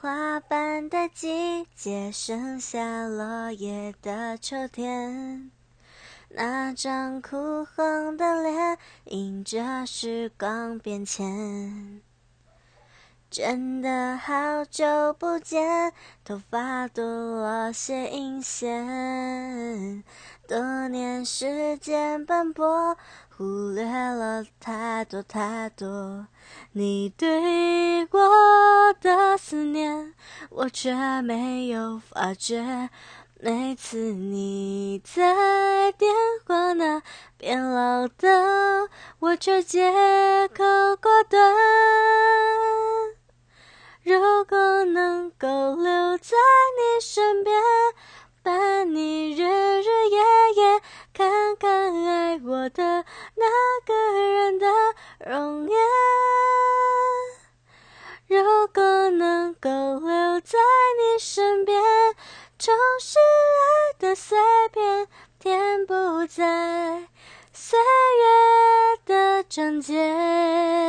花瓣的季节，剩下落叶的秋天。那张哭红的脸，迎着时光变迁。真的好久不见，头发多了些阴线。多年时间奔波，忽略了太多太多。你对我思念，我却没有发觉。每次你在电话那边唠叨，我却借口挂断。如果能够留在你身边，伴你日日夜夜，看看爱我的那个人的容颜。在你身边，重拾爱的碎片，填补在岁月的章节。